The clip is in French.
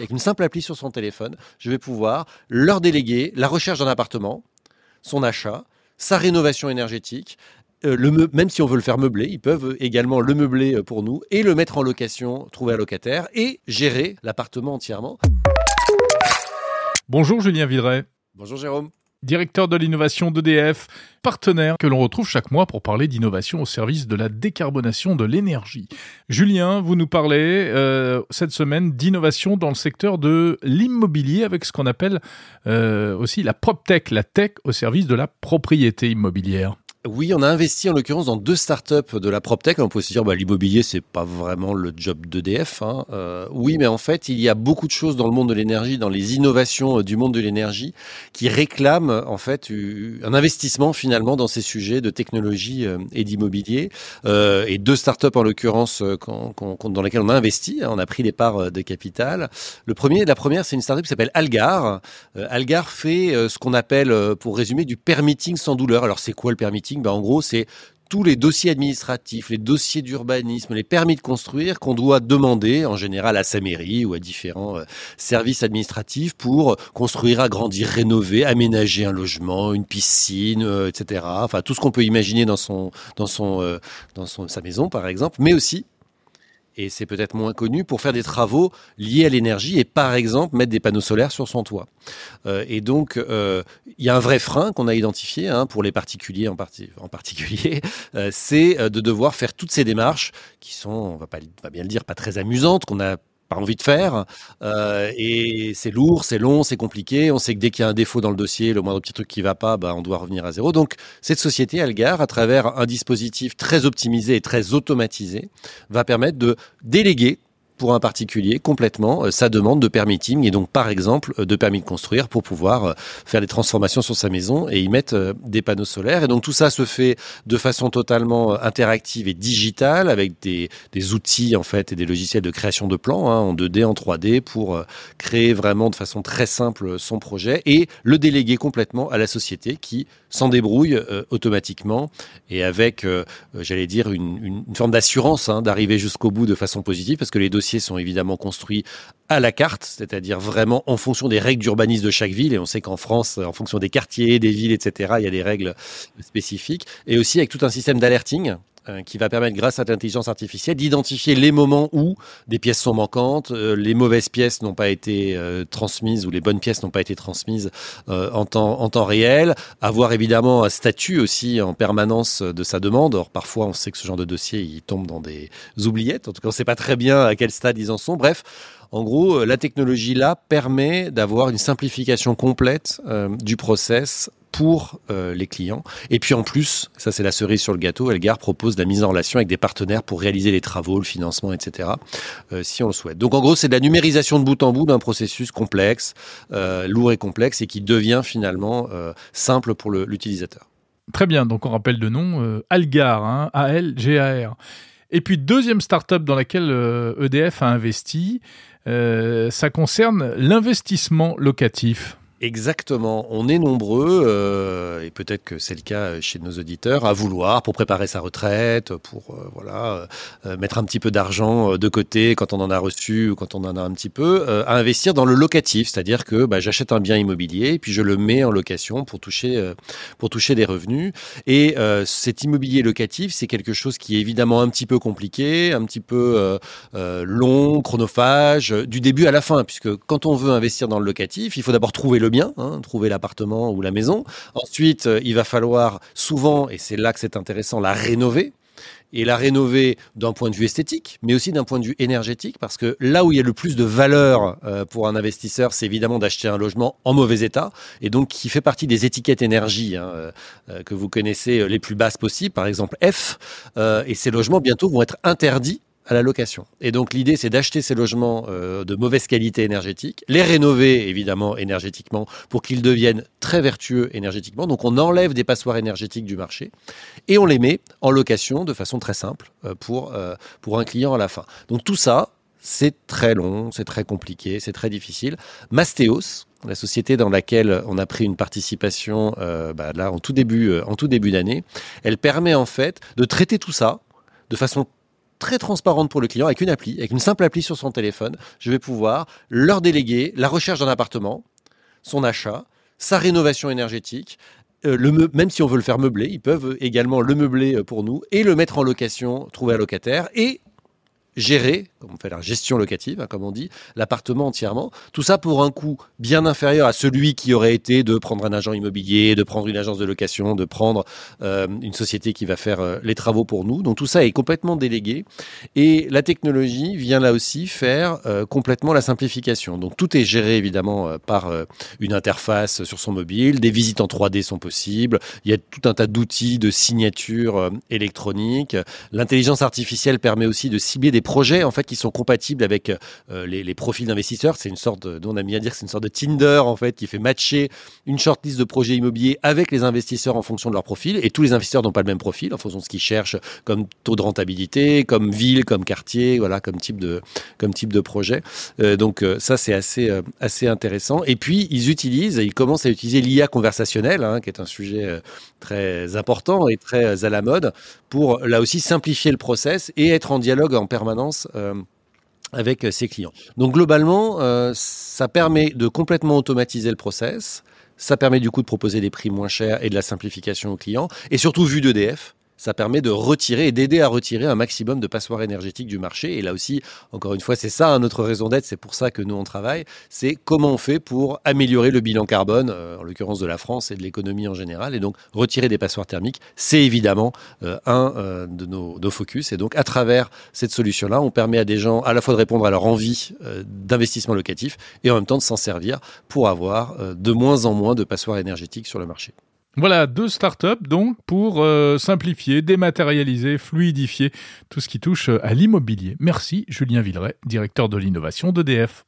avec une simple appli sur son téléphone, je vais pouvoir leur déléguer la recherche d'un appartement, son achat, sa rénovation énergétique, euh, le même si on veut le faire meubler, ils peuvent également le meubler euh, pour nous et le mettre en location, trouver un locataire et gérer l'appartement entièrement. Bonjour Julien Villeray. Bonjour Jérôme directeur de l'innovation d'EDF, partenaire que l'on retrouve chaque mois pour parler d'innovation au service de la décarbonation de l'énergie. Julien, vous nous parlez euh, cette semaine d'innovation dans le secteur de l'immobilier avec ce qu'on appelle euh, aussi la PropTech, la tech au service de la propriété immobilière. Oui, on a investi en l'occurrence dans deux startups de la PropTech. On peut se dire, bah, l'immobilier, c'est pas vraiment le job d'EDF. Hein. Euh, oui, mais en fait, il y a beaucoup de choses dans le monde de l'énergie, dans les innovations euh, du monde de l'énergie, qui réclament en fait un investissement finalement dans ces sujets de technologie euh, et d'immobilier. Et deux startups en l'occurrence dans lesquelles on a investi. Hein. on a pris des parts de capital. Le premier, la première, c'est une startup qui s'appelle Algar. Algar fait ce qu'on appelle, pour résumer, du permitting sans douleur. Alors, c'est quoi le permitting? Ben, en gros, c'est tous les dossiers administratifs, les dossiers d'urbanisme, les permis de construire qu'on doit demander en général à sa mairie ou à différents euh, services administratifs pour construire, agrandir, rénover, aménager un logement, une piscine, euh, etc. Enfin tout ce qu'on peut imaginer dans son dans euh, sa maison par exemple, mais aussi et c'est peut-être moins connu, pour faire des travaux liés à l'énergie et par exemple mettre des panneaux solaires sur son toit. Euh, et donc, euh, il y a un vrai frein qu'on a identifié hein, pour les particuliers en, particulier, euh, c'est de devoir faire toutes ces démarches qui sont, on va, pas, on va bien le dire, pas très amusantes, qu'on a pas envie de faire. Euh, et c'est lourd, c'est long, c'est compliqué. On sait que dès qu'il y a un défaut dans le dossier, le moindre petit truc qui va pas, bah, on doit revenir à zéro. Donc, cette société, Algar, à travers un dispositif très optimisé et très automatisé, va permettre de déléguer pour un particulier complètement euh, sa demande de permitting et donc par exemple euh, de permis de construire pour pouvoir euh, faire des transformations sur sa maison et y mettre des panneaux solaires. Et donc tout ça se fait de façon totalement interactive et digitale avec des, des outils en fait et des logiciels de création de plans hein, en 2D, en 3D pour créer vraiment de façon très simple son projet et le déléguer complètement à la société qui s'en débrouille automatiquement et avec, j'allais dire, une, une forme d'assurance hein, d'arriver jusqu'au bout de façon positive parce que les dossiers sont évidemment construits à la carte, c'est-à-dire vraiment en fonction des règles d'urbanisme de chaque ville. Et on sait qu'en France, en fonction des quartiers, des villes, etc., il y a des règles spécifiques. Et aussi avec tout un système d'alerting qui va permettre, grâce à l'intelligence artificielle, d'identifier les moments où des pièces sont manquantes, euh, les mauvaises pièces n'ont pas été euh, transmises ou les bonnes pièces n'ont pas été transmises en, temps, en temps réel, avoir évidemment un statut aussi en permanence de sa demande. Or, parfois, on sait que ce genre de dossier, il tombe dans des oubliettes. En tout cas, on ne sait pas très bien à quel stade ils en sont. Bref, en gros, la technologie là permet d'avoir une simplification complète du process pour euh, les clients. Et puis en plus, ça c'est la cerise sur le gâteau, Elgar propose la mise en relation avec des partenaires pour réaliser les travaux, le financement, etc. Euh, si on le souhaite. Donc en gros, c'est de la numérisation de bout en bout d'un processus complexe, euh, lourd et complexe, et qui devient finalement simple pour l'utilisateur. Très bien, donc on rappelle le nom, Algar, hein, A-L-G-A-R. Et puis deuxième startup dans laquelle EDF e a investi, ça concerne l'investissement locatif. Exactement. On est nombreux, euh, et peut-être que c'est le cas chez nos auditeurs, à vouloir, pour préparer sa retraite, pour euh, voilà, euh, mettre un petit peu d'argent de côté quand on en a reçu ou quand on en a un petit peu, à investir dans le locatif, c'est-à-dire que bah, j'achète un bien immobilier, puis je le mets en location pour toucher, pour toucher des revenus. Et cet immobilier locatif, c'est quelque chose qui est évidemment un petit peu compliqué, un petit peu long, chronophage, du début à la fin, puisque quand on veut investir dans le locatif, il faut d'abord trouver le bien, hein, trouver l'appartement ou la maison. Ensuite, euh, il va falloir souvent, et c'est là que c'est intéressant, la rénover et la rénover d'un point de vue esthétique, mais aussi d'un point de vue énergétique, parce que là où il y a le plus de valeur euh, pour un investisseur, c'est évidemment d'acheter un logement en mauvais état, et donc qui fait partie des étiquettes énergie hein, euh, que vous connaissez les plus basses possibles, par exemple F, et ces logements bientôt vont être interdits à la location. Et donc l'idée, c'est d'acheter ces logements euh, de mauvaise qualité énergétique, les rénover évidemment énergétiquement pour qu'ils deviennent très vertueux énergétiquement. Donc on enlève des passoires énergétiques du marché et on les met en location de façon très simple euh, pour, euh, pour un client à la fin. Donc tout ça, c'est très long, c'est très compliqué, c'est très difficile. Mastéos, la société dans laquelle on a pris une participation bah, là en tout début en tout début d'année, elle permet en fait de traiter tout ça de façon très transparente pour le client avec une appli, avec une simple appli sur son téléphone. Je vais pouvoir leur déléguer la recherche d'un appartement, son achat, sa rénovation énergétique, euh, le même si on veut le faire meubler, ils peuvent également le meubler euh, pour nous et le mettre en location, trouver un locataire et gérer, comme on fait la gestion locative, hein, comme on dit, l'appartement entièrement. Tout ça pour un coût bien inférieur à celui qui aurait été de prendre un agent immobilier, de prendre une agence de location, de prendre euh, une société qui va faire euh, les travaux pour nous. Donc tout ça est complètement délégué. Et la technologie vient là aussi faire euh, complètement la simplification. Donc tout est géré évidemment par une interface sur son mobile. Des visites en 3D sont possibles. Il y a tout un tas d'outils de signature électronique. L'intelligence artificielle permet aussi de cibler des projets en fait qui sont compatibles avec euh, les, profils d'investisseurs. C'est une sorte, de, on a mis à dire c'est une sorte de Tinder en fait qui fait matcher une shortlist de projets immobiliers avec les investisseurs en fonction de leur profil. Et tous les investisseurs n'ont pas le même profil en fonction de ce qu'ils cherchent comme taux de rentabilité, comme ville, comme quartier, voilà, comme type de, comme type de projet. Euh, donc euh, ça c'est assez, assez intéressant. Et puis ils utilisent, ils commencent à utiliser l'IA conversationnelle, hein, qui est un sujet très important et très à la mode, pour là aussi simplifier le process et être en dialogue en permanence euh, avec ses clients. Donc globalement, euh, ça permet de complètement automatiser le process, ça permet du coup de proposer des prix moins chers et de la simplification aux clients, et surtout vu d'EDF, ça permet de retirer et d'aider à retirer un maximum de passoires énergétiques du marché. Et là aussi, encore une fois, c'est ça notre raison d'être, c'est pour ça que nous on travaille, c'est comment on fait pour améliorer le bilan carbone, euh, en l'occurrence de la France et de l'économie en général. Et donc retirer des passoires thermiques, c'est évidemment euh, un euh, de nos, nos, focus. Et donc à travers cette solution-là, on permet à des gens à la fois de répondre à leur envie d'investissement locatif et en même temps de s'en servir pour avoir de moins en moins de passoires énergétiques sur le marché. Voilà, deux startups donc pour euh, simplifier, dématérialiser, fluidifier tout ce qui touche à l'immobilier. Merci Julien Villeray, directeur de l'innovation d'EDF.